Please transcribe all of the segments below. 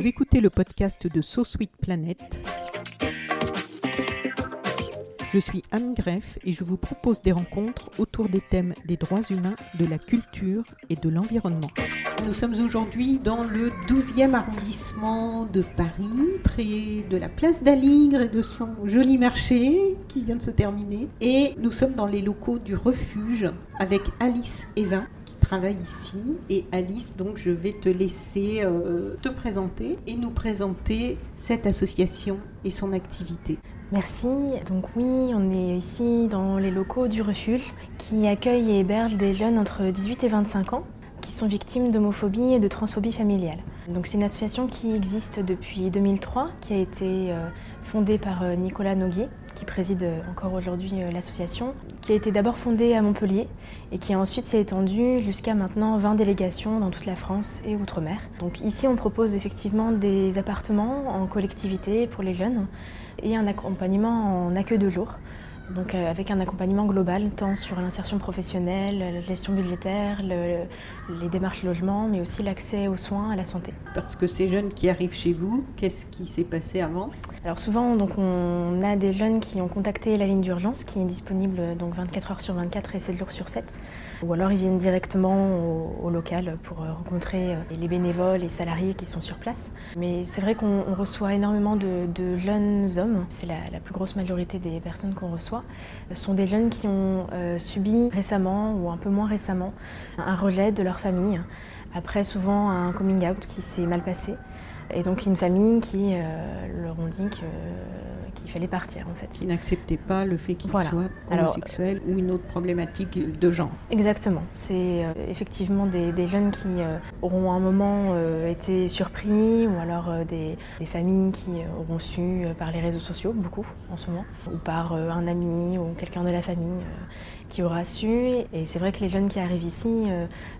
Vous écoutez le podcast de So Sweet Planet. Je suis Anne Greff et je vous propose des rencontres autour des thèmes des droits humains, de la culture et de l'environnement. Nous sommes aujourd'hui dans le 12e arrondissement de Paris, près de la place d'Aligre et de son joli marché qui vient de se terminer. Et nous sommes dans les locaux du refuge avec Alice Evin travaille ici. Et Alice, donc je vais te laisser euh, te présenter et nous présenter cette association et son activité. Merci. Donc oui, on est ici dans les locaux du refuge qui accueille et héberge des jeunes entre 18 et 25 ans qui sont victimes d'homophobie et de transphobie familiale. Donc c'est une association qui existe depuis 2003, qui a été euh, fondée par euh, Nicolas Noguier, qui préside encore aujourd'hui l'association, qui a été d'abord fondée à Montpellier et qui ensuite s'est étendue jusqu'à maintenant 20 délégations dans toute la France et outre-mer. Donc ici on propose effectivement des appartements en collectivité pour les jeunes et un accompagnement en accueil de jour. Donc euh, avec un accompagnement global, tant sur l'insertion professionnelle, la gestion budgétaire, le, les démarches logement, mais aussi l'accès aux soins, à la santé. Parce que ces jeunes qui arrivent chez vous, qu'est-ce qui s'est passé avant? Alors souvent, donc, on a des jeunes qui ont contacté la ligne d'urgence qui est disponible donc 24 heures sur 24 et 7 jours sur 7. Ou alors ils viennent directement au, au local pour euh, rencontrer euh, les bénévoles et salariés qui sont sur place. Mais c'est vrai qu'on reçoit énormément de, de jeunes hommes, c'est la, la, plus grosse majorité des personnes qu'on reçoit, ce sont des jeunes qui ont euh, subi récemment ou un peu moins récemment un rejet de leur famille. Après souvent un coming out qui s'est mal passé. Et donc une famille qui euh, leur ont dit que qu'il fallait partir en fait. Qui n'acceptaient pas le fait qu'ils voilà. soient homosexuels ou une autre problématique de genre. Exactement. C'est euh, effectivement des, des, jeunes qui euh, auront à un moment euh, été surpris ou alors euh, des, des, familles qui euh, auront su par les réseaux sociaux, beaucoup en ce moment, ou par un ami ou quelqu'un de la famille qui aura su. Et c'est vrai que les jeunes qui arrivent ici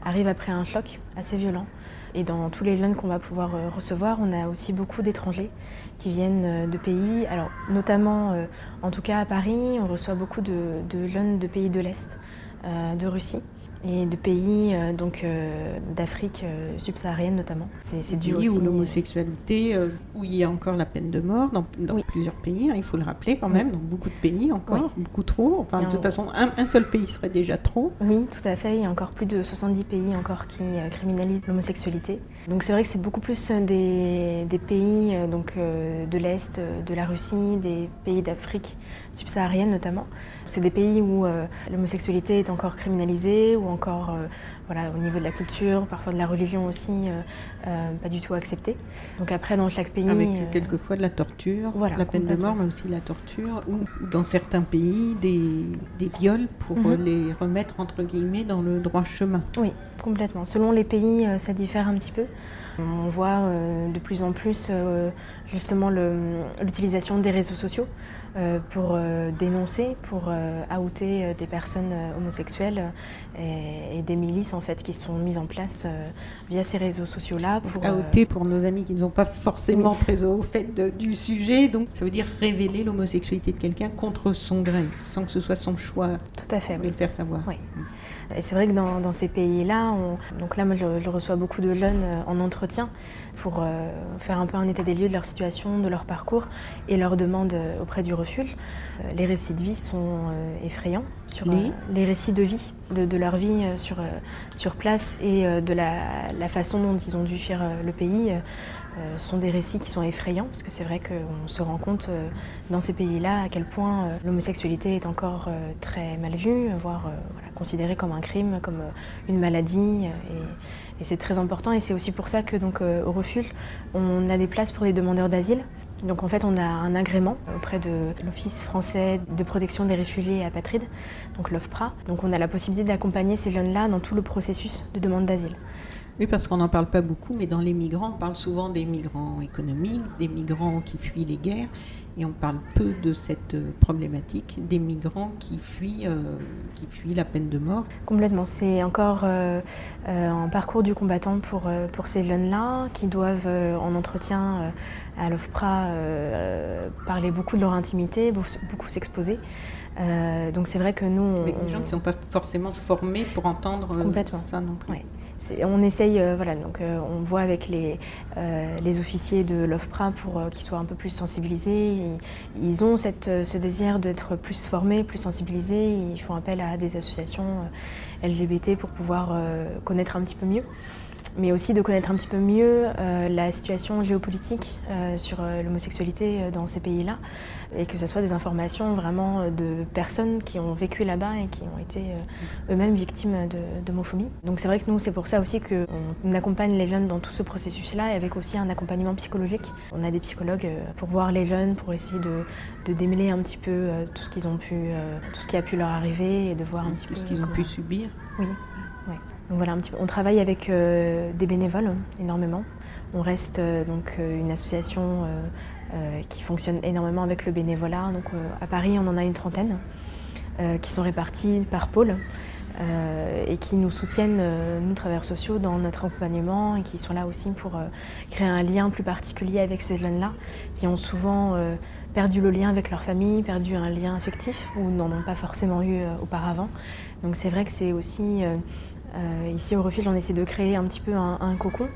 arrivent après un choc assez violent. Et dans tous les jeunes qu'on va pouvoir recevoir, on a aussi beaucoup d'étrangers qui viennent de pays, alors notamment en tout cas à Paris, on reçoit beaucoup de, de jeunes de pays de l'Est, euh, de Russie et de pays euh, donc euh, d'Afrique euh, subsaharienne notamment. C'est dû aussi où l'homosexualité, où il y a encore la peine de mort dans, dans oui. plusieurs pays. Hein, il faut le rappeler quand même, oui. dans beaucoup de pays encore, oui. beaucoup trop. Enfin, de toute façon, un, un, seul pays serait déjà trop. Oui, tout à fait. Il y a encore plus de 70 pays encore qui criminalisent l'homosexualité. Donc c'est vrai que c'est beaucoup plus des, des pays donc de l'est, de la Russie, des pays d'Afrique subsaharienne notamment. C'est des pays où l'homosexualité est encore criminalisée, où encore euh, voilà, au niveau de la culture, parfois de la religion aussi, euh, euh, pas du tout accepté. Donc après, dans chaque pays... Avec euh, quelquefois de la torture, voilà, la peine de mort, mais aussi la torture, ou, ou dans certains pays, des, des viols pour mm -hmm. les remettre, entre guillemets, dans le droit chemin. Oui, complètement. Selon les pays, ça diffère un petit peu. On voit euh, de plus en plus euh, justement l'utilisation des réseaux sociaux euh, pour dénoncer, pour outer des personnes homosexuelles et, et, des milices en fait qui sont mises en place via ces réseaux sociaux-là. Pour outer pour nos amis qui ne sont pas forcément oui. très au fait de, du sujet, donc ça veut dire révéler l'homosexualité de quelqu'un contre son gré, sans que ce soit son choix Tout à fait, de oui. le faire savoir. Oui. Et c'est vrai que dans, dans ces pays-là, donc là moi je, je, reçois beaucoup de jeunes en entretien pour euh, faire un peu un état des lieux de leur situation, de leur parcours et leurs demandes auprès du refuge. Euh, les récits de vie sont euh, effrayants sur les, les récits de vie, de, de leur vie sur, sur place et de la, la, façon dont ils ont dû fuir le pays. Euh, sont des récits qui sont effrayants parce que c'est vrai qu'on se rend compte euh, dans ces pays-là à quel point euh, l'homosexualité est encore très mal vue, voire considérée comme un crime, comme une maladie. Et, c'est très important et c'est aussi pour ça que donc, au refuge, on a des places pour les demandeurs d'asile Donc en fait, on a un agrément auprès de l'Office français de protection des réfugiés et apatrides, donc l'OFPRA. Donc on a la possibilité d'accompagner ces jeunes-là dans tout le processus de demande d'asile. Oui, parce qu'on n'en parle pas beaucoup, mais dans les migrants, on parle souvent des migrants économiques, des migrants qui fuient les guerres, et on parle peu de cette euh, problématique des migrants qui fuient, euh, qui fuient la peine de mort. Complètement, c'est encore euh, un parcours du combattant pour, pour ces jeunes-là qui doivent en entretien à l'OFPRA parler beaucoup de leur intimité, beaucoup, s'exposer. donc c'est vrai que nous... Avec des gens qui ne sont pas forcément formés pour entendre ça non plus on essaye, euh, voilà, donc euh, on voit avec les, euh, les officiers de l'OFPRA pour qu'ils soient un peu plus sensibilisés. Ils, ont ce désir d'être plus formés, plus sensibilisés. Ils font appel à des associations LGBT pour pouvoir connaître un petit peu mieux mais aussi de connaître un petit peu mieux la situation géopolitique sur l'homosexualité dans ces pays-là et que ce soit des informations vraiment euh, de personnes qui ont vécu là-bas et qui ont été euh, eux-mêmes victimes d'homophobie. Donc c'est vrai que nous, c'est pour ça aussi qu'on accompagne les jeunes dans tout ce processus-là et avec aussi un accompagnement psychologique. On a des psychologues euh, pour voir les jeunes, pour essayer de, démêler un petit peu tout ce qu'ils ont pu, tout ce qui a pu leur arriver et de voir un petit peu ce qu'ils ont pu subir. Oui. Donc voilà, un petit peu. on travaille avec des bénévoles énormément. On reste donc une association euh, qui fonctionne énormément avec le bénévolat. Donc, euh, à Paris, on en a une trentaine euh, qui sont répartis par pôle. et qui nous soutiennent, nous, travailleurs sociaux, dans notre accompagnement et qui sont là aussi pour créer un lien plus particulier avec ces jeunes-là, qui ont souvent perdu le lien avec leur famille, perdu un lien affectif ou n'en ont pas forcément eu auparavant. Donc c'est vrai que c'est aussi, ici au refuge, on essaie de créer un petit peu un cocon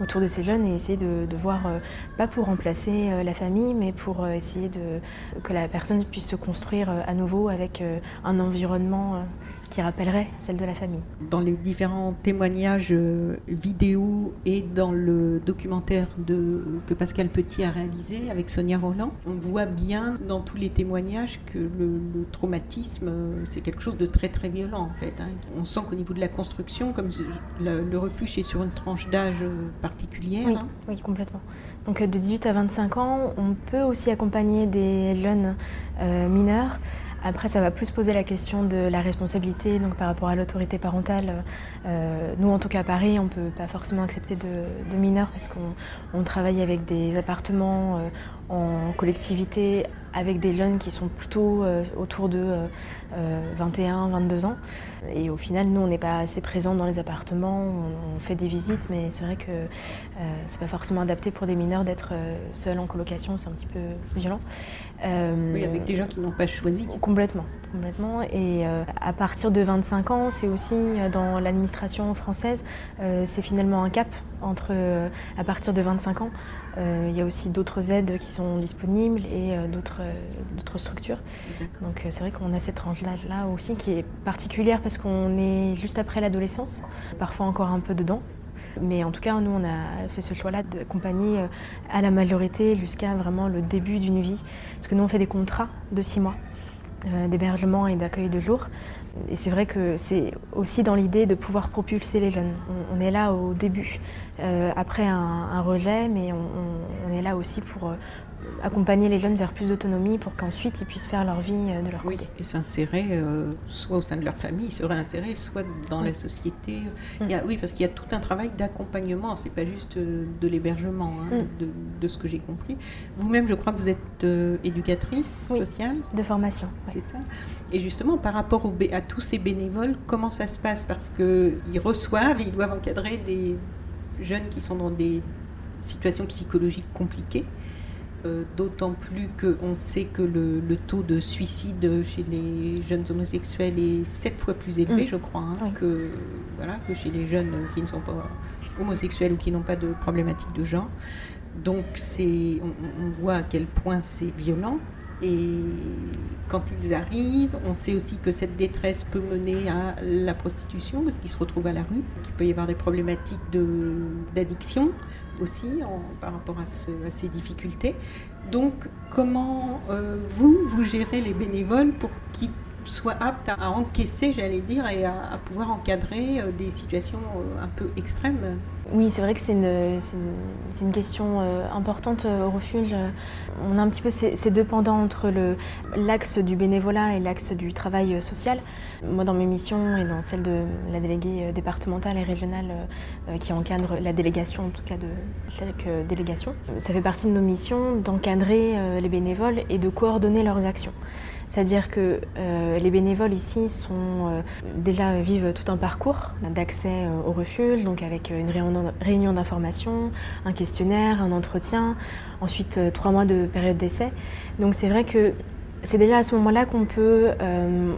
autour de ces jeunes et essayer de, voir, euh, pas pour remplacer euh, la famille, mais pour euh, essayer de, que la personne puisse se construire à nouveau avec un environnement qui rappellerait celle de la famille. Dans les différents témoignages euh, vidéo et dans le documentaire de, que Pascal Petit a réalisé avec Sonia Roland, on voit bien dans tous les témoignages que le, traumatisme, euh, c'est quelque chose de très très violent en fait. Hein. On sent qu'au niveau de la construction, comme le, refuge est sur une tranche d'âge euh, particulière. Oui, hein. oui, complètement. Donc de 18 à 25 ans, on peut aussi accompagner des jeunes mineurs après, ça va plus poser la question de la responsabilité donc par rapport à l'autorité parentale. Euh, nous, en tout cas à Paris, on ne peut pas forcément accepter de, mineurs parce qu'on travaille avec des appartements euh, en collectivité avec des jeunes qui sont plutôt euh, autour de 21, 22 ans. Et au final, nous, on n'est pas assez présents dans les appartements, on, fait des visites, mais c'est vrai que c'est pas forcément adapté pour des mineurs d'être seuls en colocation, c'est un petit peu violent. Euh, oui, avec des gens qui n'ont pas choisi. Complètement, complètement. Et euh, à partir de 25 ans, c'est aussi euh, dans l'administration française, c'est finalement un cap entre à partir de 25 ans. il y a aussi d'autres aides qui sont disponibles et d'autres, d'autres structures. Donc c'est vrai qu'on a cette tranche-là là aussi qui est particulière parce qu'on est juste après l'adolescence, parfois encore un peu dedans. Mais en tout cas, nous, on a fait ce choix-là d'accompagner euh, à la majorité jusqu'à vraiment le début d'une vie. Parce que nous, on fait des contrats de six mois euh, d'hébergement et d'accueil de jour. Et c'est vrai que c'est aussi dans l'idée de pouvoir propulser les jeunes. On, est là au début, euh, après un, rejet, mais on, est là aussi pour, accompagner les jeunes vers plus d'autonomie pour qu'ensuite ils puissent faire leur vie euh, de leur oui, Et s'insérer euh, soit au sein de leur famille, se réinsérer, soit dans la société. Mm. oui, parce qu'il y a tout un travail d'accompagnement, c'est pas juste euh, de l'hébergement, hein, mm. de, ce que j'ai compris. Vous-même, je crois que vous êtes éducatrice sociale. De formation. C'est ça. Et justement, par rapport à tous ces bénévoles, comment ça se passe? Parce qu'ils reçoivent, ils doivent encadrer des jeunes qui sont dans des situations psychologiques compliquées. Euh, d'autant plus qu'on sait que le, taux de suicide chez les jeunes homosexuels est sept fois plus élevé, mm. je crois, hein, que, voilà, que chez les jeunes qui ne sont pas homosexuels ou qui n'ont pas de problématique de genre. Donc c'est, on, voit à quel point c'est violent. Et quand ils arrivent, on sait aussi que cette détresse peut mener à la prostitution parce qu'ils se retrouvent à la rue, qu'il peut y avoir des problématiques d'addiction aussi par rapport à, ces difficultés. Donc comment euh, vous, vous gérez les bénévoles pour qu'ils soit apte à encaisser, j'allais dire, et à, pouvoir encadrer euh, des situations euh, un peu extrêmes. Oui, c'est vrai que c'est une, question euh, importante au refuge. On a un petit peu ces, ces deux pendants entre l'axe du bénévolat et l'axe du travail social. Moi, dans mes missions et dans celle de la déléguée départementale et régionale qui encadre la délégation, en tout cas de chaque délégation, ça fait partie de nos missions d'encadrer les bénévoles et de coordonner leurs actions. C'est-à-dire que euh, les bénévoles ici sont euh, déjà vivent tout un parcours d'accès euh, au refuge, donc avec une réunion d'information, un questionnaire, un entretien, ensuite trois mois de période d'essai. Donc c'est vrai que c'est déjà à ce moment-là qu'on peut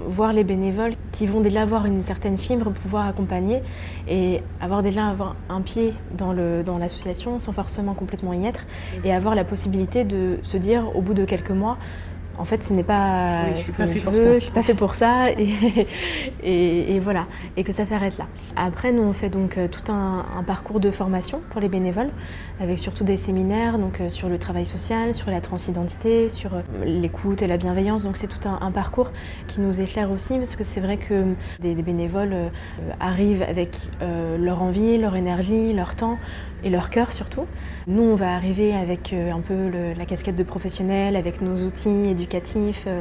voir les bénévoles qui vont déjà avoir une certaine fibre pouvoir accompagner et avoir déjà un pied dans l'association sans forcément complètement y être et avoir la possibilité de se dire au bout de quelques mois en fait, ce n'est pas je suis pas fait pour ça. Je suis pas fait pour ça, et, voilà, et que ça s'arrête là. Après, nous on fait donc euh, tout un, parcours de formation pour les bénévoles, avec surtout des séminaires donc euh, sur le travail social, sur la transidentité, sur euh, l'écoute et la bienveillance. Donc c'est tout un, parcours qui nous éclaire aussi, parce que c'est vrai que des, bénévoles arrivent avec leur envie, leur énergie, leur temps et leur cœur surtout. Nous, on va arriver avec euh, un peu la casquette de professionnel, avec nos outils éducatifs. Euh,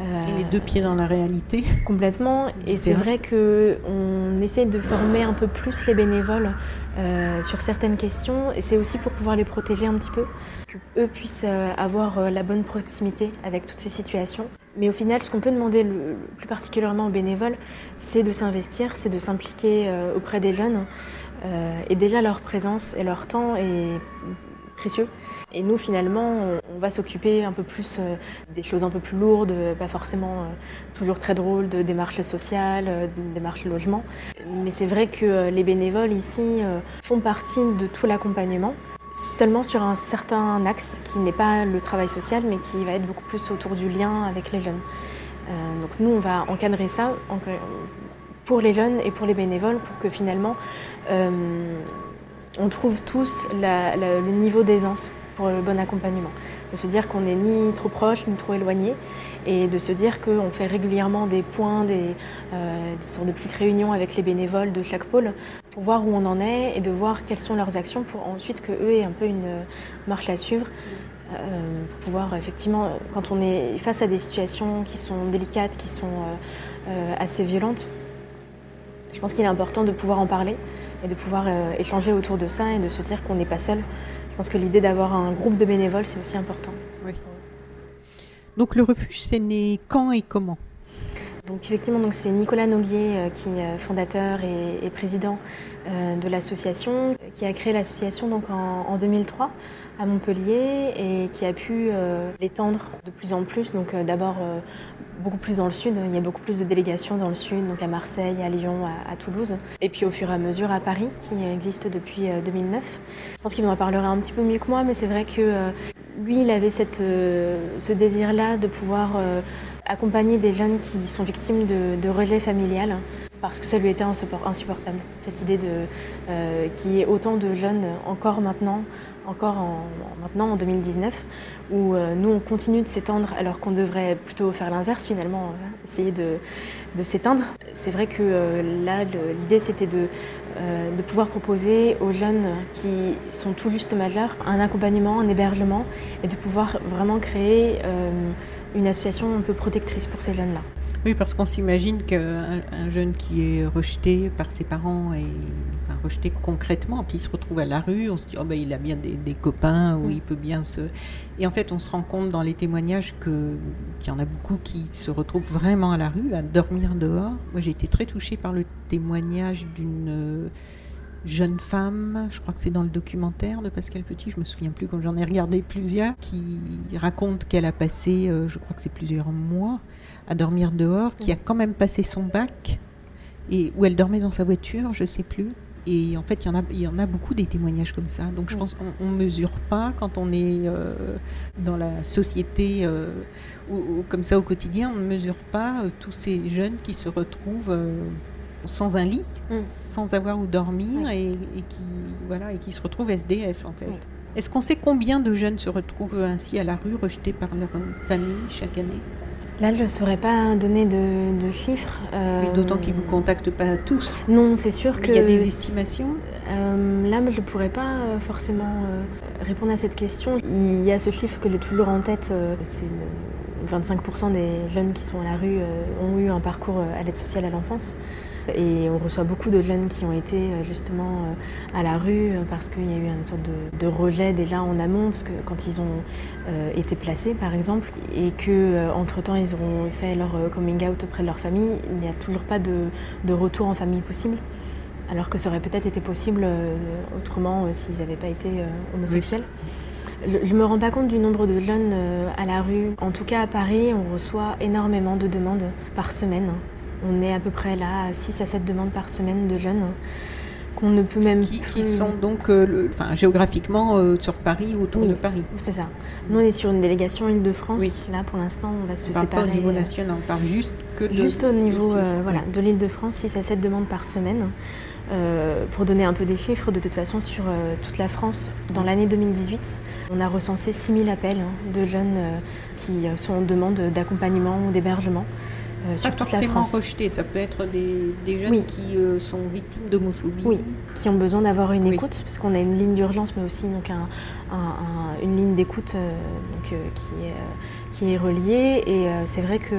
et les deux pieds dans la réalité. Complètement. Et c'est vrai qu'on essaie de former un peu plus les bénévoles euh, sur certaines questions. Et c'est aussi pour pouvoir les protéger un petit peu, qu'eux puissent avoir la bonne proximité avec toutes ces situations. Mais au final, ce qu'on peut demander le, plus particulièrement aux bénévoles, c'est de s'investir, c'est de s'impliquer auprès des jeunes. Euh, et déjà leur présence et leur temps est précieux. Et nous, finalement, on, va s'occuper un peu plus euh, des choses un peu plus lourdes, pas forcément euh, toujours très drôles, de démarches sociales, démarches logement. Mais c'est vrai que les bénévoles ici font partie de tout l'accompagnement, seulement sur un certain axe qui n'est pas le travail social, mais qui va être beaucoup plus autour du lien avec les jeunes. donc nous, on va encadrer ça pour les jeunes et pour les bénévoles pour que finalement euh, on trouve tous le niveau d'aisance pour le bon accompagnement. De se dire qu'on n'est ni trop proche ni trop éloigné et de se dire qu'on fait régulièrement des points, des, euh, sortes de petites réunions avec les bénévoles de chaque pôle pour voir où on en est et de voir quelles sont leurs actions pour ensuite qu'eux aient un peu une marche à suivre. Euh, pour pouvoir effectivement, quand on est face à des situations qui sont délicates, qui sont assez violentes, je pense qu'il est important de pouvoir en parler et de pouvoir euh, échanger autour de ça et de se dire qu'on n'est pas seul. Je pense que l'idée d'avoir un groupe de bénévoles, c'est aussi important. Oui. Donc le refuge, c'est né quand et comment? Donc effectivement, donc c'est Nicolas Noguier euh, qui est fondateur et, président euh, de l'association, qui a créé l'association donc en, 2003 à Montpellier et qui a pu l'étendre de plus en plus. Donc d'abord beaucoup plus dans le sud. Il y a beaucoup plus de délégations dans le sud, donc à Marseille, à Lyon, à, Toulouse. Et puis au fur et à mesure à Paris, qui existe depuis 2009. Euh, Je pense qu'il en parlera un petit peu mieux que moi, mais c'est vrai que euh, lui, il avait euh, ce désir-là de pouvoir accompagner des jeunes qui sont victimes de, de rejet familial parce que ça lui était insupportable. Cette idée de qu'il y ait autant de jeunes encore maintenant encore en, maintenant en 2019, où euh, nous on continue de s'étendre alors qu'on devrait plutôt faire l'inverse finalement, euh, essayer de, de s'éteindre. C'est vrai que euh, là l'idée c'était de, de pouvoir proposer aux jeunes qui sont tout juste majeurs un accompagnement, un hébergement et de pouvoir vraiment créer une association un peu protectrice pour ces jeunes-là. Oui, parce qu'on s'imagine qu'un jeune qui est rejeté par ses parents et rejeté concrètement, qui se retrouve à la rue, on se dit oh ben il a bien des, copains ou mm. il peut bien se et en fait on se rend compte dans les témoignages qu'il y en a beaucoup qui se retrouvent vraiment à la rue, à dormir dehors. Moi j'ai été très touchée par le témoignage d'une jeune femme, je crois que c'est dans le documentaire de Pascal Petit, je me souviens plus quand j'en ai regardé plusieurs, qui raconte qu'elle a passé, euh, je crois que c'est plusieurs mois, à dormir dehors, qui a quand même passé son bac, et où elle dormait dans sa voiture, je sais plus. Et en fait, il y en a, il y en a beaucoup des témoignages comme ça. Donc je pense qu'on ne mesure pas quand on est euh, dans la société euh, ou, comme ça au quotidien, on ne mesure pas tous ces jeunes qui se retrouvent sans un lit, mm. sans avoir où dormir et, qui voilà et qui se retrouvent SDF en fait. Est-ce qu'on sait combien de jeunes se retrouvent ainsi à la rue, rejetés par leur famille chaque année? Là, je ne saurais pas donner de, chiffres. D'autant qu'ils ne vous contactent pas tous. Non, c'est sûr qu'il y a des estimations Là, je ne pourrais pas forcément répondre à cette question. Il y a ce chiffre que j'ai toujours en tête, c'est 25% des jeunes qui sont à la rue ont eu un parcours à l'aide sociale à l'enfance. Et on reçoit beaucoup de jeunes qui ont été euh, justement euh, à la rue euh, parce qu'il y a eu une sorte de, rejet déjà en amont, parce que quand ils ont été placés par exemple, et qu'entre-temps ils auront fait leur coming out auprès de leur famille, il n'y a toujours pas de, retour en famille possible. Alors que ça aurait peut-être été possible autrement s'ils n'avaient pas été homosexuels. Je ne me rends pas compte du nombre de jeunes à la rue. En tout cas à Paris, on reçoit énormément de demandes par semaine. On est à peu près là à 6 à 7 demandes par semaine de jeunes qu'on ne peut même qui, qui sont donc euh, enfin, géographiquement euh, sur Paris ou autour de Paris. C'est ça. Nous on est sur une délégation Île-de-France. Là pour l'instant on va se séparer. Pas au niveau national, on parle juste que de, Juste au niveau euh, voilà, de l'Île-de-France, 6 à 7 demandes par semaine. pour donner un peu des chiffres, de toute façon, sur toute la France, dans l'année 2018, on a recensé 6000 appels hein, de jeunes qui sont en demande d'accompagnement ou d'hébergement. Euh, pas forcément rejetés, ça peut être des, jeunes qui euh, sont victimes d'homophobie. Oui, qui ont besoin d'avoir une écoute, parce qu'on a une ligne d'urgence, mais aussi donc une ligne d'écoute euh, qui, est, qui est reliée. Et c'est vrai que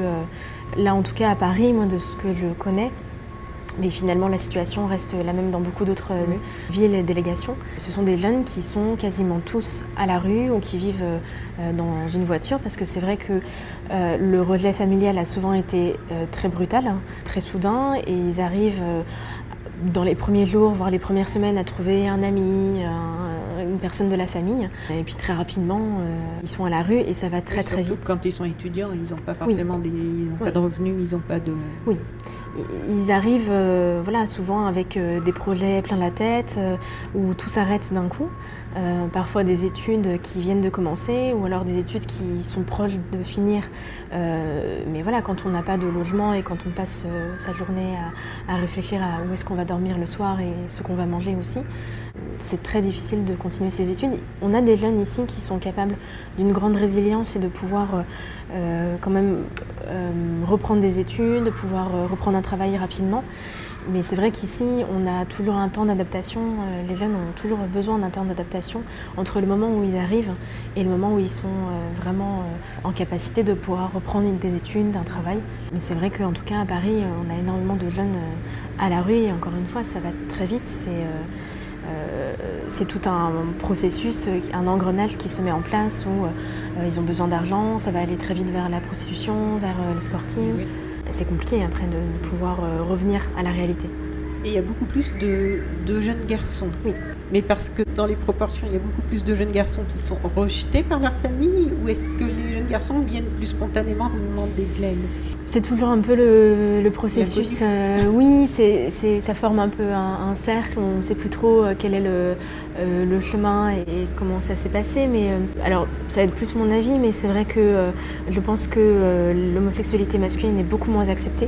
là, en tout cas à Paris, moi, de ce que je connais, mais finalement, la situation reste la même dans beaucoup d'autres euh, villes et délégations. Ce sont des jeunes qui sont quasiment tous à la rue ou qui vivent euh, dans une voiture parce que c'est vrai que euh, le rejet familial a souvent été très brutal, hein, très soudain et ils arrivent dans les premiers jours, voire les premières semaines, à trouver un ami, une personne de la famille. Et puis très rapidement, ils sont à la rue et ça va très très vite. Quand ils sont étudiants, ils n'ont pas forcément des, ils pas de revenus, ils n'ont pas de. Oui ils arrivent euh, voilà, souvent avec euh, des projets plein la tête euh, où tout s'arrête d'un coup. parfois des études qui viennent de commencer ou alors des études qui sont proches de finir. mais voilà, quand on n'a pas de logement et quand on passe sa journée à, à réfléchir à où est-ce qu'on va dormir le soir et ce qu'on va manger aussi, c'est très difficile de continuer ses études. On a des jeunes ici qui sont capables d'une grande résilience et de pouvoir euh, euh, quand même euh, reprendre des études, de pouvoir reprendre un travail rapidement. Mais c'est vrai qu'ici, on a toujours un temps d'adaptation. les jeunes ont toujours besoin d'un temps d'adaptation entre le moment où ils arrivent et le moment où ils sont vraiment en capacité de pouvoir reprendre des études, un travail. Mais c'est vrai qu'en tout cas, à Paris, on a énormément de jeunes à la rue et encore une fois, ça va très vite. C'est c'est tout un processus, un engrenage qui se met en place où euh, ils ont besoin d'argent, ça va aller très vite vers la prostitution, vers euh, l'escorting. C'est compliqué après de pouvoir revenir à la réalité. Et il y a beaucoup plus de, de, jeunes garçons. Oui. Mais parce que dans les proportions, il y a beaucoup plus de jeunes garçons qui sont rejetés par leur famille ou est-ce que les jeunes garçons viennent plus spontanément vous demander de l'aide C'est toujours un peu le, processus. Euh, oui, c'est, ça forme un peu un, cercle. On ne sait plus trop euh, quel est le, euh, le chemin et, comment ça s'est passé. Mais alors, ça va être plus mon avis, mais c'est vrai que je pense que l'homosexualité masculine est beaucoup moins acceptée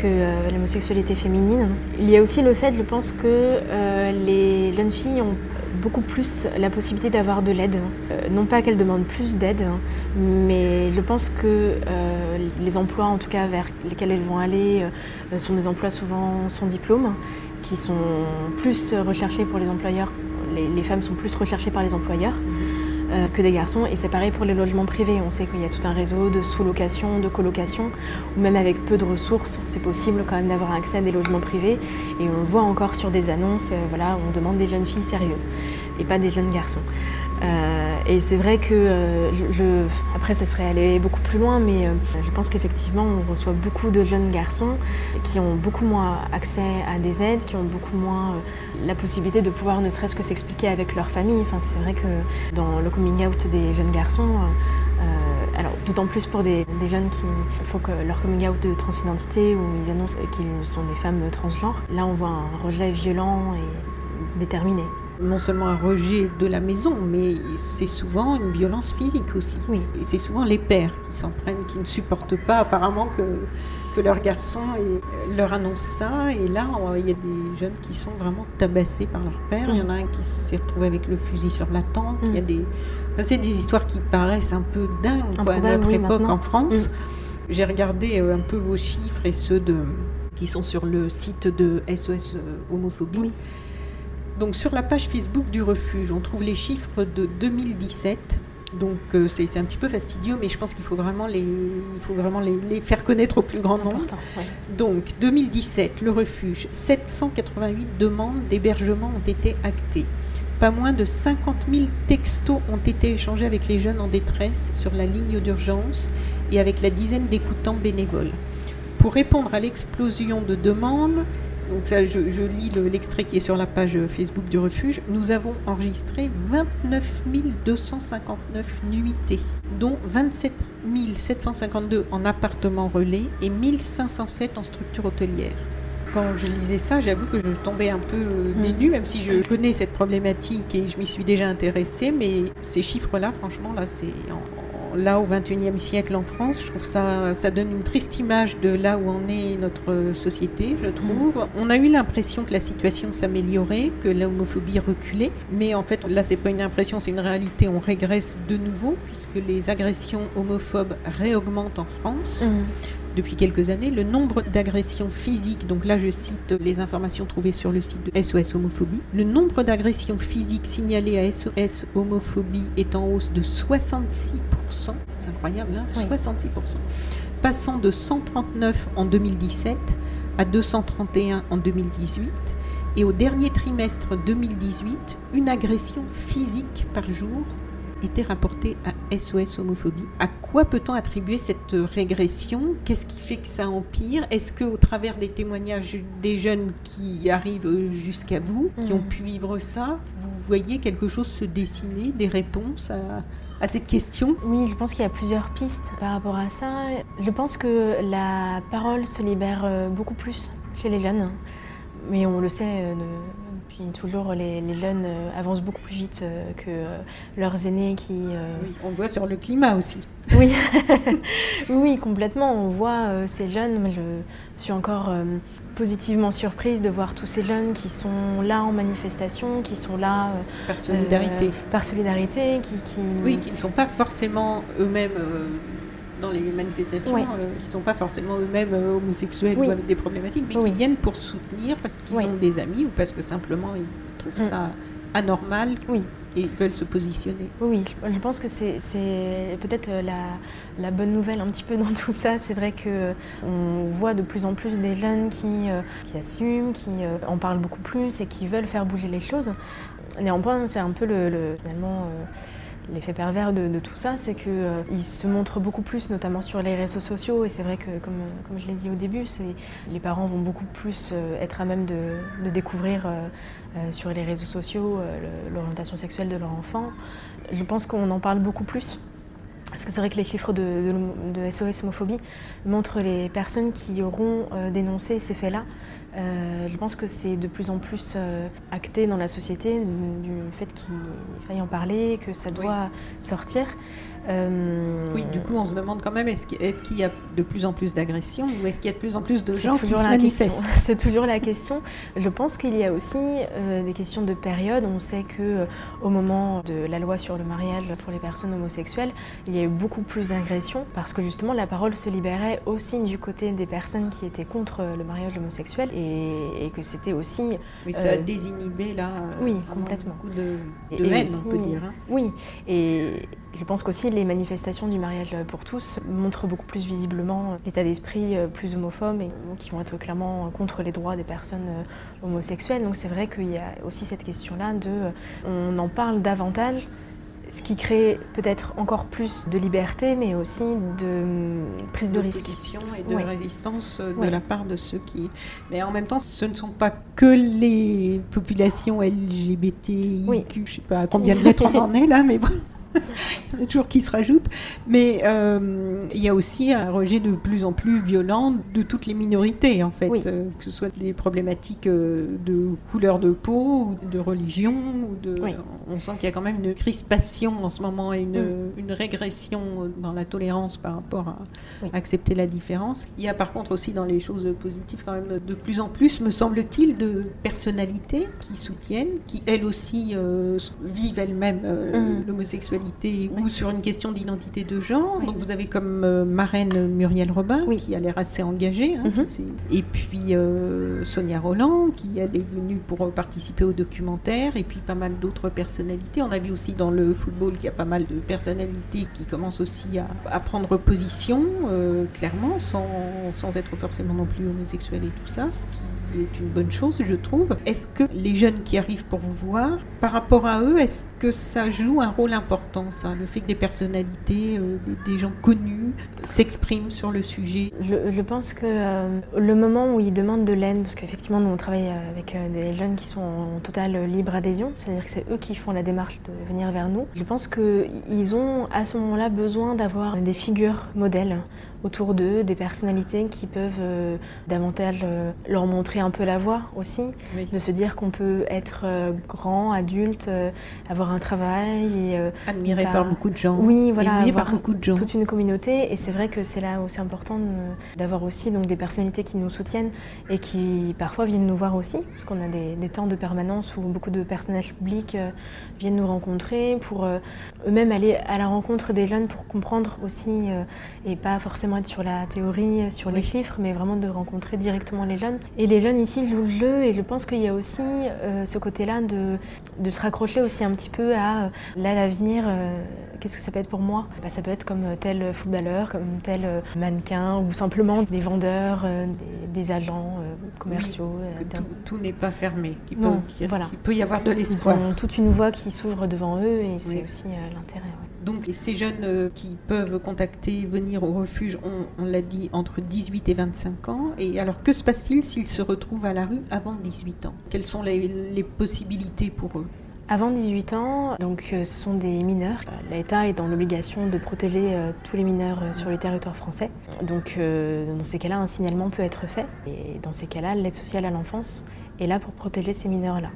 que euh, l'homosexualité féminine. Il y a aussi le fait, je pense, que euh, les jeunes filles ont beaucoup plus la possibilité d'avoir de l'aide. Euh, non pas qu'elles demandent plus d'aide, mais je pense que les emplois, en tout cas vers lesquels elles vont aller, sont des emplois souvent sans diplôme, qui sont plus recherchés pour les employeurs. les femmes sont plus recherchées par les employeurs. Euh, que des garçons. Et c'est pareil pour les logements privés. On sait qu'il y a tout un réseau de sous-location, de colocation, ou même avec peu de ressources, c'est possible quand même d'avoir accès à des logements privés. Et on le voit encore sur des annonces, euh, voilà, on demande des jeunes filles sérieuses et pas des jeunes garçons. Euh, et c'est vrai que euh, après, ça serait aller beaucoup plus loin, mais euh, je pense qu'effectivement, on reçoit beaucoup de jeunes garçons qui ont beaucoup moins accès à des aides, qui ont beaucoup moins la possibilité de pouvoir ne serait-ce que s'expliquer avec leur famille. Enfin, c'est vrai que dans le coming out des jeunes garçons, alors d'autant plus pour des, des, jeunes qui font que leur coming out de transidentité ou ils annoncent qu'ils sont des femmes transgenres, là on voit un rejet violent et déterminé non seulement un rejet de la maison, mais c'est souvent une violence physique aussi. Oui. Et c'est souvent les pères qui s'en prennent, qui ne supportent pas apparemment que, que leur garçon leur annonce ça. Et là, il y a des jeunes qui sont vraiment tabassés par leur père. Il y en a un qui s'est retrouvé avec le fusil sur la tempe. Il y a mm. des... c'est des histoires qui paraissent un peu dingues à notre époque en France. Mm. j'ai regardé un peu vos chiffres et ceux de, qui sont sur le site de SOS Homophobie. Donc sur la page Facebook du refuge, on trouve les chiffres de 2017 donc euh, c'est un petit peu fastidieux, mais je pense qu'il faut vraiment, les, il faut vraiment les, faire connaître au plus grand nombre. Donc 2017, le refuge, 788 demandes d'hébergement ont été actées. Pas moins de 50 000 textos ont été échangés avec les jeunes en détresse sur la ligne d'urgence et avec la dizaine d'écoutants bénévoles. Pour répondre à l'explosion de demandes, donc ça, je, lis l'extrait qui est sur la page Facebook du refuge. Nous avons enregistré 29 259 nuitées, dont 27 752 en appartement relais et 1507 en structure hôtelière. Quand je lisais ça, j'avoue que je tombais un peu euh, mm. dénue, même si je connais cette problématique et je m'y suis déjà intéressée. Mais ces chiffres-là, franchement, là, c'est là au XXIe siècle en France. Je trouve ça, ça donne une triste image de là où en est notre société, je trouve. Mm. On a eu l'impression que la situation s'améliorait, que l'homophobie reculait, mais en fait là c'est pas une impression, c'est une réalité. On régresse de nouveau puisque les agressions homophobes réaugmentent en France. Mm depuis quelques années. Le nombre d'agressions physiques, donc là je cite les informations trouvées sur le site de SOS Homophobie, le nombre d'agressions physiques signalées à SOS Homophobie est en hausse de 66%, c'est incroyable, hein 66%, passant de 139 en 2017 à 231 en 2018. Et au dernier trimestre 2018, une agression physique par jour été rapporté à SOS homophobie. À quoi peut-on attribuer cette régression? Qu'est-ce qui fait que ça empire? Est-ce que au travers des témoignages des jeunes qui arrivent jusqu'à vous, qui ont mm. pu vivre ça, vous voyez quelque chose se dessiner, des réponses à, à cette question? Oui, je pense qu'il y a plusieurs pistes par rapport à ça. Je pense que la parole se libère euh, beaucoup plus chez les jeunes, mais on le sait toujours, les, jeunes euh, avancent beaucoup plus vite euh, que euh, leurs aînés qui... Oui, on le voit sur le climat aussi. Oui, oui complètement. On voit ces jeunes. je suis encore positivement surprise de voir tous ces jeunes qui sont là en manifestation, qui sont là... par solidarité. par solidarité, qui, qui, Oui, qui ne sont pas forcément eux-mêmes dans les manifestations euh, qui ne sont pas forcément eux-mêmes euh, homosexuels ou avec des problématiques, mais qui viennent pour soutenir parce qu'ils ont des amis ou parce que simplement ils trouvent mm. ça anormal et veulent se positionner. Oui, je pense que c'est peut-être euh, la, la, bonne nouvelle un petit peu dans tout ça. C'est vrai qu'on voit de plus en plus des jeunes qui, qui assument, qui en parlent beaucoup plus et qui veulent faire bouger les choses. Néanmoins, c'est un peu le, finalement l'effet pervers de, tout ça, c'est qu'ils euh, se montrent beaucoup plus, notamment sur les réseaux sociaux. Et c'est vrai que, comme, comme je l'ai dit au début, les parents vont beaucoup plus euh, être à même de, découvrir euh, sur les réseaux sociaux l'orientation sexuelle de leur enfant. Je pense qu'on en parle beaucoup plus. Parce que c'est vrai que les chiffres de, SOS homophobie montrent les personnes qui auront dénoncé ces faits-là euh, je pense que c'est de plus en plus euh, acté dans la société du fait qu'il faille en parler, que ça doit sortir. Euh, oui, du coup, on se demande quand même est-ce qu'il y a de plus en plus d'agressions ou est-ce qu'il y a de plus en plus de gens qui se manifestent C'est toujours la question. Je pense qu'il y a aussi euh, des questions de période. On sait que euh, au moment de la loi sur le mariage pour les personnes homosexuelles, il y a eu beaucoup plus d'agressions parce que justement la parole se libérait aussi du côté des personnes qui étaient contre le mariage homosexuel et, que c'était aussi. Oui, ça a désinhibé là. oui, complètement. Beaucoup de, de haine, on peut dire. Hein. Oui, et je pense qu'aussi les manifestations du mariage pour tous montrent beaucoup plus visiblement l'état d'esprit euh, plus homophobe et qui vont être clairement contre les droits des personnes euh, homosexuelles. Donc c'est vrai qu'il y a aussi cette question-là de on en parle davantage ce qui crée peut-être encore plus de liberté, mais aussi de prise de, risque. et de résistance euh, de la part de ceux qui. Mais en même temps, ce ne sont pas que les populations LGBTIQ, je ne sais pas combien de lettres on en est là, mais bon. il y a toujours qui se rajoute. Mais euh, il y a aussi un rejet de plus en plus violent de toutes les minorités, en fait, euh, que ce soit des problématiques euh, de couleur de peau, ou de religion. Ou de... On sent qu'il y a quand même une crispation en ce moment et une, une régression dans la tolérance par rapport à accepter la différence. Il y a par contre aussi dans les choses positives quand même de plus en plus, me semble-t-il, de personnalités qui soutiennent, qui elles aussi vivent elles-mêmes l'homosexualité sexualité ou sur une question d'identité de genre. Donc vous avez comme euh, marraine Muriel Robin, qui a l'air assez engagée. Hein, mhm. Et puis euh, Sonia Roland, qui elle est venue pour participer au documentaire. Et puis pas mal d'autres personnalités. On a vu aussi dans le football qu'il y a pas mal de personnalités qui commencent aussi à, prendre position, euh, clairement, sans, sans être forcément non plus homosexuels et tout ça, ce qui est une bonne chose, je trouve. Est-ce que les jeunes qui arrivent pour vous voir, par rapport à eux, est-ce que ça joue un rôle important, ça, le fait que des personnalités, euh, des, gens connus s'expriment sur le sujet? Je, pense que euh, le moment où ils demandent de l'aide, parce qu'effectivement, nous on travaille avec euh, des jeunes qui sont en totale libre adhésion, c'est-à-dire que c'est eux qui font la démarche de venir vers nous. Je pense qu'ils ont à ce moment-là besoin d'avoir des figures modèles autour d'eux, des personnalités qui peuvent euh, davantage euh, leur montrer un peu la voie aussi, de se dire qu'on peut être euh, grand, adulte, avoir un travail et admiré par beaucoup de gens. Oui, voilà, par beaucoup de gens. Toute une communauté et c'est vrai que c'est là où c'est important d'avoir aussi donc des personnalités qui nous soutiennent et qui parfois viennent nous voir aussi, parce qu'on a des, des, temps de permanence où beaucoup de personnages publics viennent nous rencontrer pour eux-mêmes aller à la rencontre des jeunes pour comprendre aussi et pas forcément être sur la théorie, euh, sur les chiffres, mais vraiment de rencontrer directement les jeunes. Et les jeunes ici jouent le jeu et je pense qu'il y a aussi euh, ce côté-là de, de, se raccrocher aussi un petit peu à euh, là l'avenir. Qu'est-ce que ça peut être pour moi? Bah, Ça peut être comme tel footballeur, comme tel mannequin ou simplement des vendeurs, des, agents commerciaux. tout, n'est pas fermé, qu'il peut, peut, y avoir de l'espoir. Ils ont toute une voie qui s'ouvre devant eux et c'est aussi l'intérêt. Donc ces jeunes euh, qui peuvent contacter, venir au refuge, on, l'a dit, entre 18 et 25 ans. Et alors que se passe-t-il s'ils se retrouvent à la rue avant 18 ans? Quelles sont les, possibilités pour eux? Avant 18 ans, donc euh, ce sont des mineurs. L'État est dans l'obligation de protéger euh, tous les mineurs sur le territoire français. Donc dans ces cas-là, un signalement peut être fait. Et dans ces cas-là, l'aide sociale à l'enfance est là pour protéger ces mineurs-là.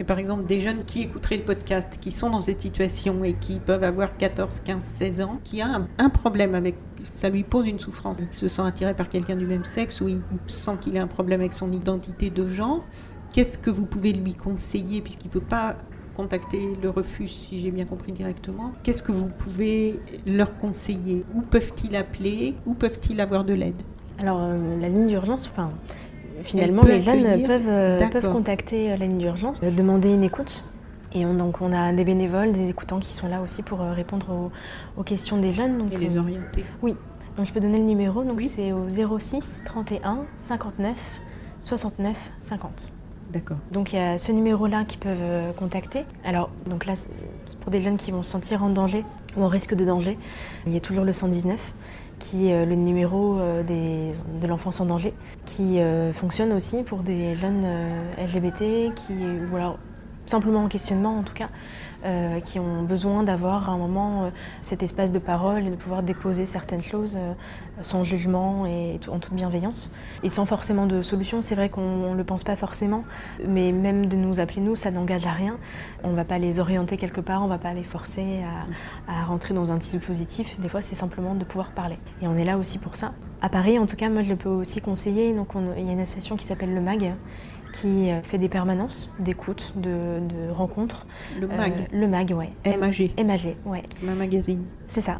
Mais par exemple, des jeunes qui écouteraient le podcast, qui sont dans cette situation et qui peuvent avoir 14, 15, 16 ans, qui a un, problème avec, ça lui pose une souffrance. Il se sent attiré par quelqu'un du même sexe ou il sent qu'il a un problème avec son identité de genre. Qu'est-ce que vous pouvez lui conseiller puisqu'il ne peut pas contacter le refuge, si j'ai bien compris directement? Qu'est-ce que vous pouvez leur conseiller? Où peuvent-ils appeler? Où peuvent-ils avoir de l'aide? Alors, euh, la ligne d'urgence, enfin, finalement, les jeunes peuvent, euh, peuvent contacter euh, la ligne d'urgence, euh, demander une écoute. Et on, donc on a des bénévoles, des écoutants qui sont là aussi pour répondre aux, questions des jeunes. Donc, et les orienter. Oui. Donc je peux donner le numéro. Donc c'est au 06 31 59 69 50. D'accord. Donc il y a ce numéro-là qui peuvent contacter. Alors donc là, pour des jeunes qui vont se sentir en danger ou en risque de danger, il y a toujours le 119 qui est euh, le numéro euh, de l'enfance en danger, qui euh, fonctionne aussi pour des jeunes LGBT qui, ou alors simplement en questionnement en tout cas, euh, qui ont besoin d'avoir un moment euh, cet espace de parole et de pouvoir déposer certaines choses euh, sans jugement et en toute bienveillance. Et sans forcément de solution, c'est vrai qu'on ne le pense pas forcément, mais même de nous appeler nous, ça n'engage à rien. On ne va pas les orienter quelque part, on ne va pas les forcer à, rentrer dans un dispositif. Des fois, c'est simplement de pouvoir parler. Et on est là aussi pour ça. À Paris, en tout cas, moi je le peux aussi conseiller. Donc, il y a une association qui s'appelle le MAG, qui euh, fait des permanences d'écoute, de, rencontres. Le MAG euh, Le MAG, ouais. MAG. MAG, ouais. Ma magazine. C'est ça.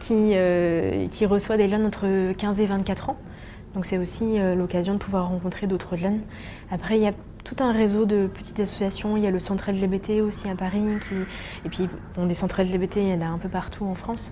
Qui, euh, qui reçoit des jeunes entre 15 et 24 ans. Donc c'est aussi l'occasion de pouvoir rencontrer d'autres jeunes. Après, il y a tout un réseau de petites associations. Il y a le centre LGBT aussi à Paris. Qui... Et puis, bon, des centres LGBT, il y en a un peu partout en France.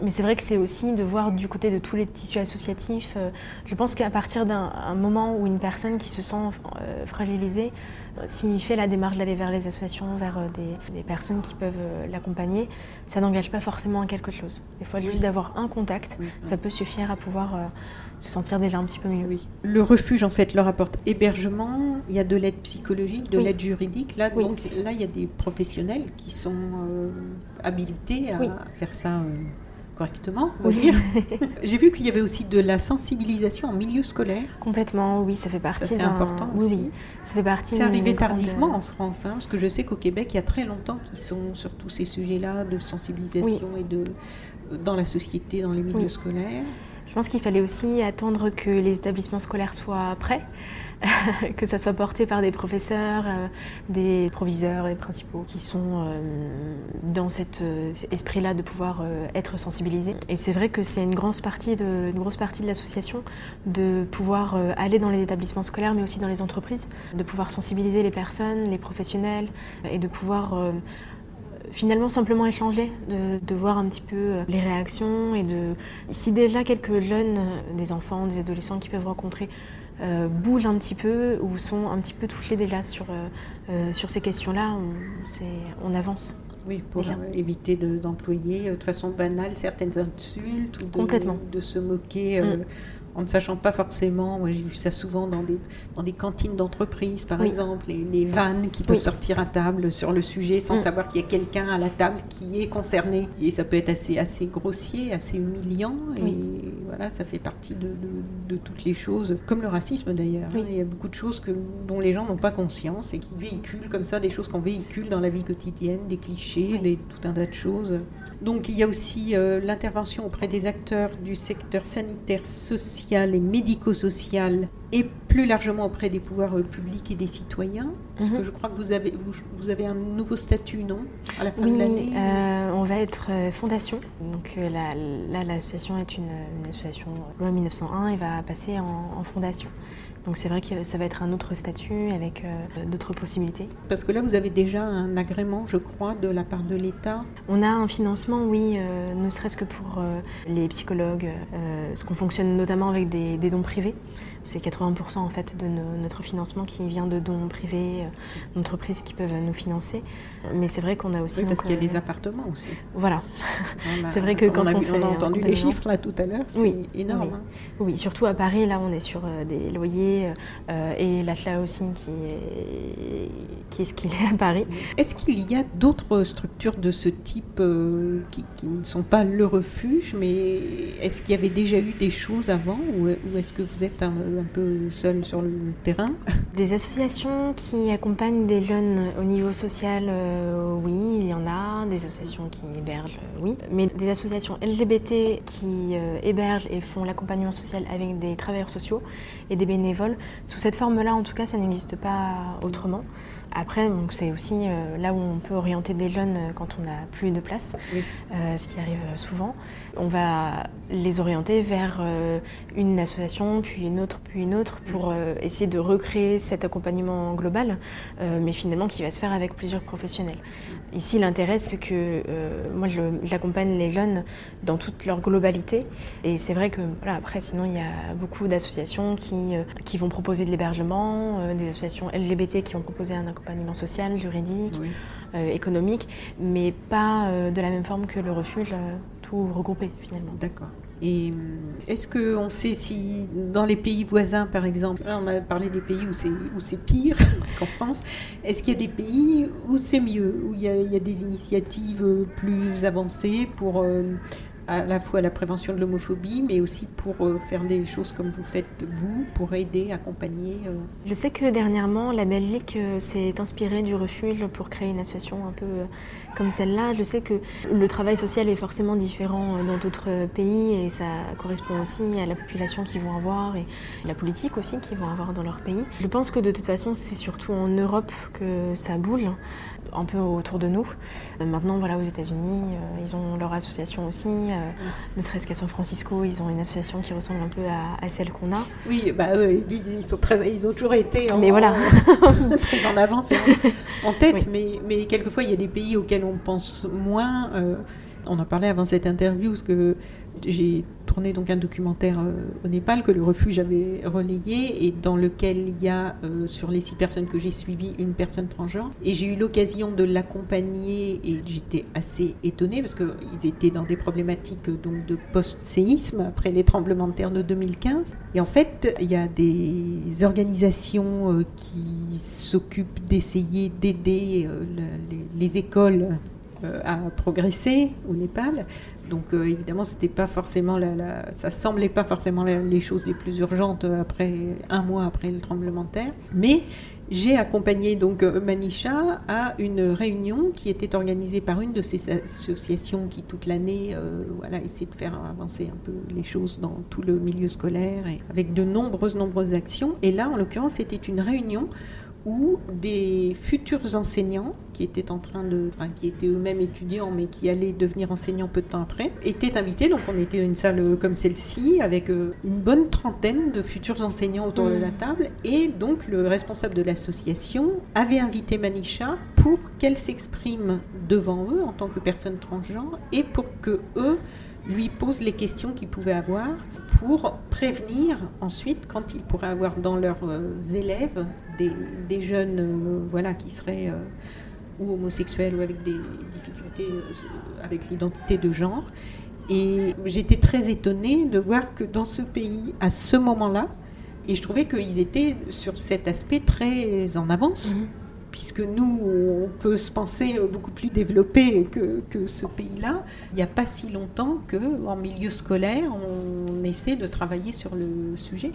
Mais c'est vrai que c'est aussi de voir du côté de tous les tissus associatifs. Euh, je pense qu'à partir d'un moment où une personne qui se sent euh, fragilisée, euh, s'il fait la démarche d'aller vers les associations, vers des, personnes qui peuvent l'accompagner, ça n'engage pas forcément à quelque chose. Des fois, juste d'avoir un contact, ça peut suffire à pouvoir se sentir déjà un petit peu mieux. Oui. Le refuge, en fait, leur apporte hébergement, il y a de l'aide psychologique, de l'aide juridique. Là, donc, là, il y a des professionnels qui sont habilités à faire ça correctement, oui. J'ai vu qu'il y avait aussi de la sensibilisation en milieu scolaire. Complètement, oui, ça fait partie. c'est important aussi. Oui, ça fait partie. C'est arrivé tardivement en France, hein, parce que je sais qu'au Québec, il y a très longtemps qu'ils sont sur tous ces sujets-là de sensibilisation et de dans la société, dans les milieux scolaires. Je pense qu'il fallait aussi attendre que les établissements scolaires soient prêts. que ça soit porté par des professeurs, des proviseurs et principaux qui sont dans cet esprit-là de pouvoir être sensibilisés. Et c'est vrai que c'est une grosse partie de, une grosse de l'association de pouvoir aller dans les établissements scolaires, mais aussi dans les entreprises, de pouvoir sensibiliser les personnes, les professionnels, et de pouvoir finalement simplement échanger, de, voir un petit peu euh, les réactions et de si déjà quelques jeunes, euh, des enfants, des adolescents qui peuvent rencontrer euh, bougent un petit peu ou sont un petit peu touchés déjà sur, sur ces questions-là, on, on, avance. Oui, pour éviter d'employer de, façon banale certaines insultes ou de, Complètement. de se moquer. Mm en ne sachant pas forcément, moi j'ai vu ça souvent dans des, dans des cantines d'entreprise par exemple, les, les, vannes qui peuvent sortir à table sur le sujet sans mm. savoir qu'il y a quelqu'un à la table qui est concerné. Et ça peut être assez, assez grossier, assez humiliant, et voilà, ça fait partie de, de, toutes les choses, comme le racisme d'ailleurs. Hein. Il y a beaucoup de choses que, dont les gens n'ont pas conscience et qui véhiculent comme ça des choses qu'on véhicule dans la vie quotidienne, des clichés, des, tout un tas de choses. Donc il y a aussi euh, l'intervention auprès des acteurs du secteur sanitaire, social et médico-social et plus largement auprès des pouvoirs euh, publics et des citoyens. Parce que mhm. je crois que vous avez, vous, avez un nouveau statut, non À la fin de l'année euh, on va être fondation. Donc là, l'association est une, association loi 1901 et va passer en fondation. Donc c'est vrai que ça va être un autre statut avec euh, d'autres possibilités. Parce que là, vous avez déjà un agrément, je crois, de la part de l'État On a un financement, oui, euh, ne serait-ce que pour euh, les psychologues, ce qu'on fonctionne notamment avec des dons privés. C'est 80% en fait de notre financement qui vient de dons privés, euh, d'entreprises qui peuvent nous financer. Mais c'est vrai qu'on a aussi. Oui, parce qu'il y a les appartements aussi. Voilà. c'est vrai que quand on, a, fait, on a entendu les chiffres là tout à l'heure, c'est énorme. Hein. Oui. surtout à Paris, là on est sur euh, des loyers euh, et l'achat aussi qui est, qui est ce qu'il est à Paris. Est-ce qu'il y a d'autres structures de ce type qui, ne sont pas le refuge, mais est-ce qu'il y avait déjà eu des choses avant ou, ou est-ce que vous êtes un un peu seul sur le terrain. Des associations qui accompagnent des jeunes au niveau social, euh, oui, il y en a. Des associations qui hébergent, euh, oui. Mais des associations LGBT qui euh, hébergent et font l'accompagnement social avec des travailleurs sociaux et des bénévoles, sous cette forme-là, en tout cas, ça n'existe pas autrement. Après, c'est aussi là où on peut orienter des jeunes quand on n'a plus de place, ce qui arrive souvent. On va les orienter vers euh, une association, puis une autre, puis une autre, pour euh, essayer de recréer cet accompagnement global, euh, mais finalement qui va se faire avec plusieurs professionnels. Ici, l'intérêt, c'est que moi, j'accompagne les jeunes dans toute leur globalité, et c'est vrai que, voilà, après, sinon, il y a beaucoup d'associations qui, qui vont proposer de l'hébergement, des associations LGBT qui vont proposer un accompagnement social, juridique. économique, mais pas de la même forme que le refuge regrouper finalement. D'accord. Et est-ce qu'on sait si dans les pays voisins, par exemple, là on a parlé des pays où c'est, pire qu'en France, est-ce qu'il y a des pays où c'est mieux, où il y a, des initiatives plus avancées pour euh, à la fois la prévention de l'homophobie, mais aussi pour euh, faire des choses comme vous faites vous, pour aider, accompagner euh. Je sais que dernièrement, la Belgique euh, s'est inspirée du refuge pour créer une association un peu comme celle-là. Je sais que le travail social est forcément différent dans d'autres pays et ça correspond aussi à la population qu'ils vont avoir et la politique aussi qu'ils vont avoir dans leur pays. Je pense que de toute façon, c'est surtout en Europe que ça bouge un peu autour de nous. Maintenant, voilà, aux États-Unis, ils ont leur association aussi. Euh, ne serait-ce qu'à San Francisco, ils ont une association qui ressemble un peu à, celle qu'on a. Oui, bah, ils, sont très, ils ont toujours été en, mais voilà. très en avance et en, tête, mais, mais quelquefois il y a des pays auxquels on pense moins. Euh, on en parlait avant cette interview, parce que j'ai tourné donc un documentaire euh, au Népal que le refuge avait relayé et dans lequel il y a euh, sur les six personnes que j'ai suivies une personne transgenre et j'ai eu l'occasion de l'accompagner et j'étais assez étonnée parce qu'ils étaient dans des problématiques donc de post-séisme après les tremblements de terre de 2015 et en fait il y a des organisations euh, qui s'occupent d'essayer d'aider les écoles à progresser au Népal. Donc euh, évidemment, c'était pas forcément la, ça semblait pas forcément les choses les plus urgentes après un mois après le tremblement de terre, mais j'ai accompagné donc euh, Manisha à une réunion qui était organisée par une de ces associations qui toute l'année euh, voilà, essaie de faire avancer un peu les choses dans tout le milieu scolaire et avec de nombreuses nombreuses actions. Et là, en l'occurrence, c'était une réunion où des futurs enseignants qui étaient en train de, enfin qui étaient eux-mêmes étudiants mais qui allaient devenir enseignants peu de temps après, étaient invités. Donc on était une salle comme celle-ci avec euh, une bonne trentaine de futurs enseignants autour de la mmh. table et donc le responsable de l'association avait invité Manisha pour qu'elle s'exprime devant eux en tant que personne transgenre et pour que eux lui posent les questions qu'ils pouvaient avoir pour prévenir ensuite quand ils pourraient avoir dans leurs euh, élèves des, jeunes euh, voilà, qui seraient euh, ou homosexuels ou avec des difficultés avec l'identité de genre. Et j'étais très étonnée de voir que dans ce pays, à ce moment-là, et je trouvais qu'ils étaient sur cet aspect très en avance. Mhm puisque nous, on peut se penser beaucoup plus développé que, que ce pays-là, il n'y a pas si longtemps qu'en milieu scolaire, on essaie de travailler sur le sujet.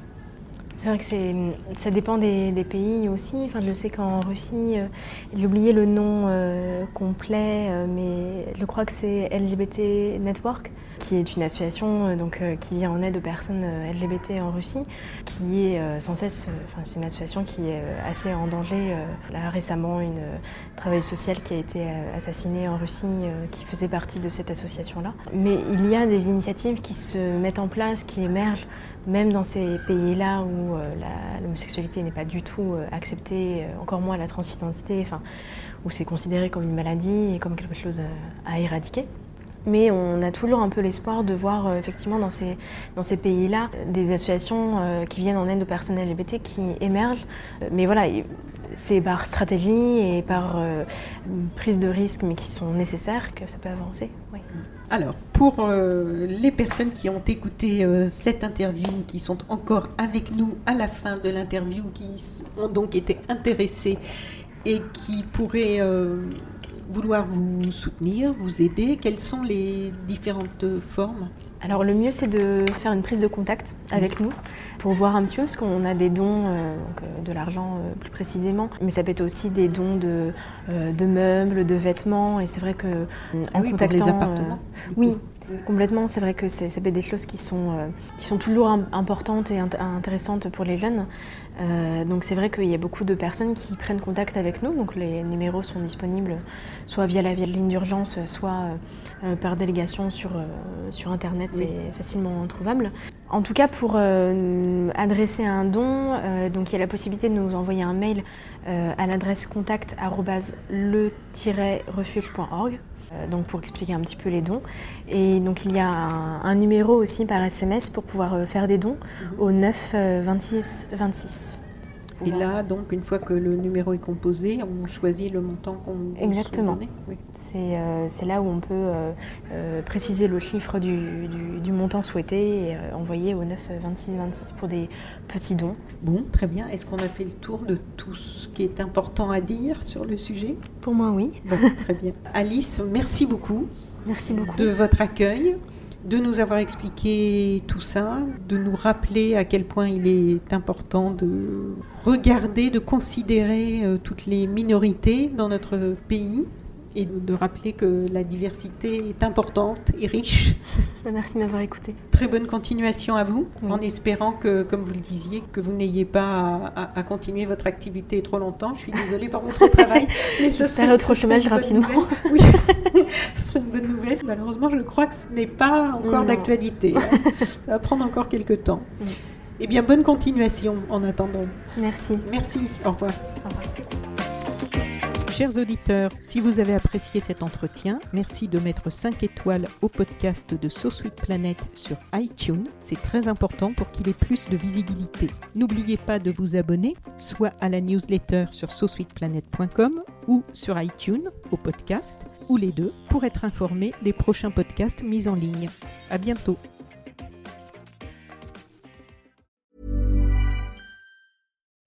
C'est vrai que ça dépend des, pays aussi. Enfin, je sais qu'en Russie, euh, j'ai oublié le nom euh, complet, euh, mais je crois que c'est LGBT Network qui est une association euh, donc, euh, qui vient en aide aux personnes euh, LGBT en Russie, qui est sans cesse, c'est une association qui est assez en danger. Là récemment, une travailleuse sociale qui a été assassinée en Russie, qui faisait partie de cette association-là. Mais il y a des initiatives qui se mettent en place, qui émergent même dans ces pays-là où l'homosexualité n'est pas du tout acceptée, encore moins la transidentité, enfin, où c'est considéré comme une maladie et comme quelque chose à éradiquer. Mais on a toujours un peu l'espoir de voir euh, effectivement dans ces, pays-là des associations euh, qui viennent en aide aux personnes LGBT qui émergent. Euh, mais voilà, c'est par stratégie et par prise de risque, mais qui sont nécessaires, que ça peut avancer. Alors, pour les personnes qui ont écouté cette interview, qui sont encore avec nous à la fin de l'interview, qui ont donc été intéressées et qui pourraient vouloir vous soutenir, vous aider, quelles sont les différentes formes? Alors le mieux c'est de faire une prise de contact avec nous pour voir un petit peu parce qu'on a des dons, euh, euh, de l'argent euh, plus précisément, mais ça peut être aussi des dons de, de meubles, de vêtements et c'est vrai que en ah contactant, les appartements. oui, Complètement, c'est vrai que ça peut être des choses qui sont, qui sont toujours importantes et intéressantes pour les jeunes. Euh, donc c'est vrai qu'il y a beaucoup de personnes qui prennent contact avec nous. Donc les numéros sont disponibles soit via la ligne d'urgence, soit euh, par délégation sur, euh, sur Internet. C'est facilement trouvable. En tout cas, pour adresser un don, donc il y a la possibilité de nous envoyer un mail à l'adresse contact le-refuge.org donc pour expliquer un petit peu les dons. Et donc il y a un, numéro aussi par SMS pour pouvoir faire des dons mhm. au 9 26 26. Et là, donc, une fois que le numéro est composé, on choisit le montant qu'on veut Exactement. Oui. Euh, c'est là où on peut euh, euh, préciser le chiffre du, du, montant souhaité et envoyer au 9 26 26 pour des petits dons. Bon, très bien. Est-ce qu'on a fait le tour de tout ce qui est important à dire sur le sujet? Pour moi, oui. Bon, très bien. Alice, merci beaucoup. Merci beaucoup. De votre accueil de nous avoir expliqué tout ça, de nous rappeler à quel point il est important de regarder, de considérer euh, toutes les minorités dans notre pays et de rappeler que la diversité est importante et riche. Merci de m'avoir écouté. Très bonne continuation à vous, en espérant que, comme vous le disiez, que vous n'ayez pas à, continuer votre activité trop longtemps. Je suis désolée pour votre travail. mais J'espère autre chômage rapidement. Oui, ce serait une bonne nouvelle. Malheureusement, je crois que ce n'est pas encore d'actualité. Hein. Ça va prendre encore quelques temps. Eh bien, bonne continuation en attendant. Merci. Merci. Au revoir. Au revoir. Chers auditeurs, si vous avez apprécié cet entretien, merci de mettre 5 étoiles au podcast de So Sweet Planet sur iTunes. C'est très important pour qu'il ait plus de visibilité. N'oubliez pas de vous abonner, soit à la newsletter sur sosweetplanet.com ou sur iTunes au podcast, ou les deux, pour être informé des prochains podcasts mis en ligne. À bientôt.